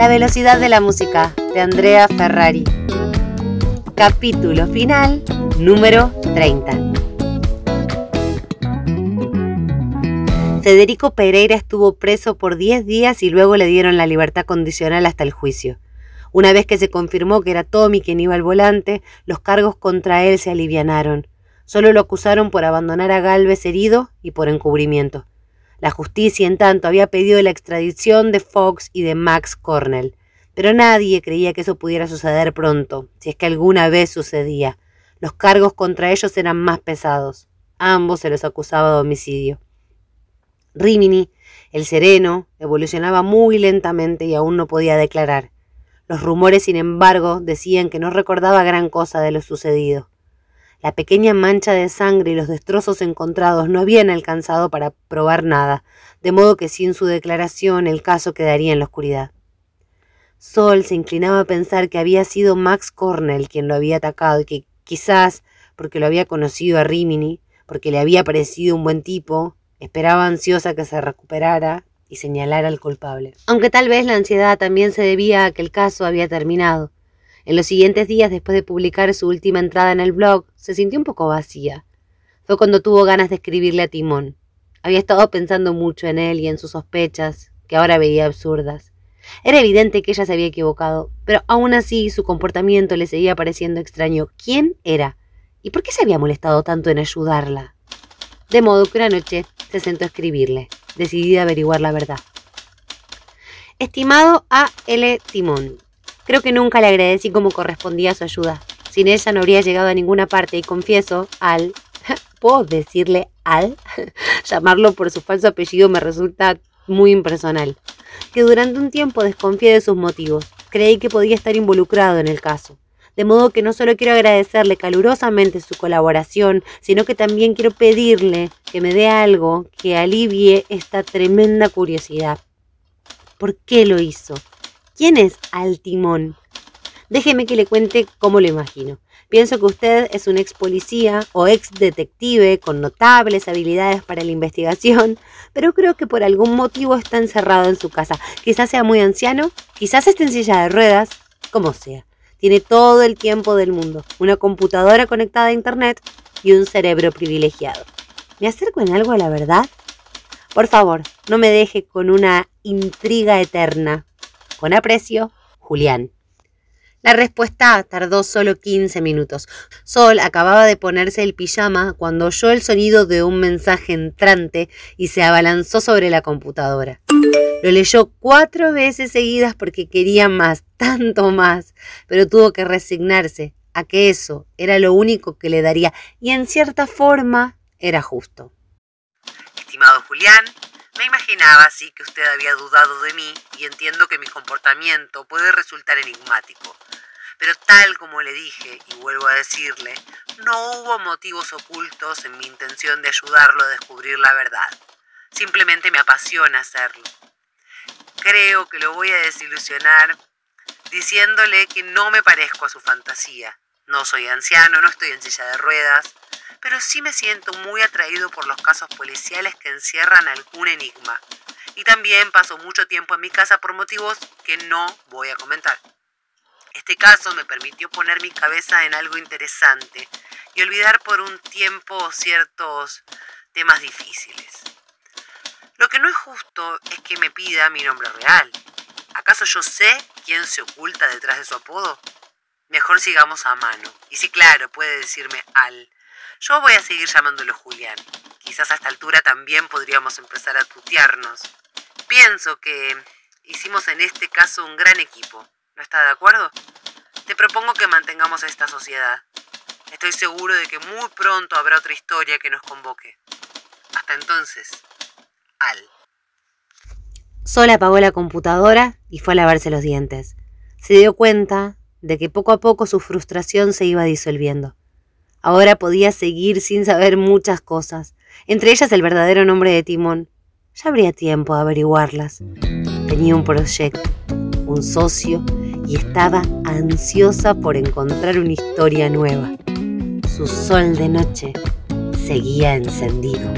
La velocidad de la música de Andrea Ferrari. Capítulo final número 30. Federico Pereira estuvo preso por 10 días y luego le dieron la libertad condicional hasta el juicio. Una vez que se confirmó que era Tommy quien iba al volante, los cargos contra él se alivianaron. Solo lo acusaron por abandonar a Galvez herido y por encubrimiento. La justicia, en tanto, había pedido la extradición de Fox y de Max Cornell, pero nadie creía que eso pudiera suceder pronto, si es que alguna vez sucedía. Los cargos contra ellos eran más pesados. Ambos se los acusaba de homicidio. Rimini, el sereno, evolucionaba muy lentamente y aún no podía declarar. Los rumores, sin embargo, decían que no recordaba gran cosa de lo sucedido. La pequeña mancha de sangre y los destrozos encontrados no habían alcanzado para probar nada, de modo que sin su declaración el caso quedaría en la oscuridad. Sol se inclinaba a pensar que había sido Max Cornell quien lo había atacado y que quizás, porque lo había conocido a Rimini, porque le había parecido un buen tipo, esperaba ansiosa que se recuperara y señalara al culpable. Aunque tal vez la ansiedad también se debía a que el caso había terminado en los siguientes días, después de publicar su última entrada en el blog, se sintió un poco vacía. Fue cuando tuvo ganas de escribirle a Timón. Había estado pensando mucho en él y en sus sospechas, que ahora veía absurdas. Era evidente que ella se había equivocado, pero aún así su comportamiento le seguía pareciendo extraño. ¿Quién era? ¿Y por qué se había molestado tanto en ayudarla? De modo que una noche se sentó a escribirle, decidida a averiguar la verdad. Estimado A. L. Timón, Creo que nunca le agradecí como correspondía su ayuda. Sin ella no habría llegado a ninguna parte y confieso, al... ¿Puedo decirle al? Llamarlo por su falso apellido me resulta muy impersonal. Que durante un tiempo desconfié de sus motivos. Creí que podía estar involucrado en el caso. De modo que no solo quiero agradecerle calurosamente su colaboración, sino que también quiero pedirle que me dé algo que alivie esta tremenda curiosidad. ¿Por qué lo hizo? ¿Quién es Altimón? Déjeme que le cuente cómo lo imagino. Pienso que usted es un ex policía o ex detective con notables habilidades para la investigación, pero creo que por algún motivo está encerrado en su casa. Quizás sea muy anciano, quizás esté en silla de ruedas, como sea. Tiene todo el tiempo del mundo, una computadora conectada a Internet y un cerebro privilegiado. ¿Me acerco en algo a la verdad? Por favor, no me deje con una intriga eterna. Con aprecio, Julián. La respuesta tardó solo 15 minutos. Sol acababa de ponerse el pijama cuando oyó el sonido de un mensaje entrante y se abalanzó sobre la computadora. Lo leyó cuatro veces seguidas porque quería más, tanto más, pero tuvo que resignarse a que eso era lo único que le daría y en cierta forma era justo. Estimado Julián, me imaginaba así que usted había dudado de mí y entiendo que mi comportamiento puede resultar enigmático. Pero tal como le dije, y vuelvo a decirle, no hubo motivos ocultos en mi intención de ayudarlo a descubrir la verdad. Simplemente me apasiona hacerlo. Creo que lo voy a desilusionar diciéndole que no me parezco a su fantasía. No soy anciano, no estoy en silla de ruedas, pero sí me siento muy atraído por los casos policiales que encierran algún enigma. Y también paso mucho tiempo en mi casa por motivos que no voy a comentar. Este caso me permitió poner mi cabeza en algo interesante y olvidar por un tiempo ciertos temas difíciles. Lo que no es justo es que me pida mi nombre real. ¿Acaso yo sé quién se oculta detrás de su apodo? Mejor sigamos a mano. Y si claro, puede decirme Al, yo voy a seguir llamándolo Julián. Quizás a esta altura también podríamos empezar a tutearnos. Pienso que hicimos en este caso un gran equipo. ¿No está de acuerdo? Te propongo que mantengamos esta sociedad. Estoy seguro de que muy pronto habrá otra historia que nos convoque. Hasta entonces, Al. Sol apagó la computadora y fue a lavarse los dientes. Se dio cuenta de que poco a poco su frustración se iba disolviendo. Ahora podía seguir sin saber muchas cosas, entre ellas el verdadero nombre de Timón. Ya habría tiempo de averiguarlas. Tenía un proyecto, un socio y estaba ansiosa por encontrar una historia nueva. Su sol de noche seguía encendido.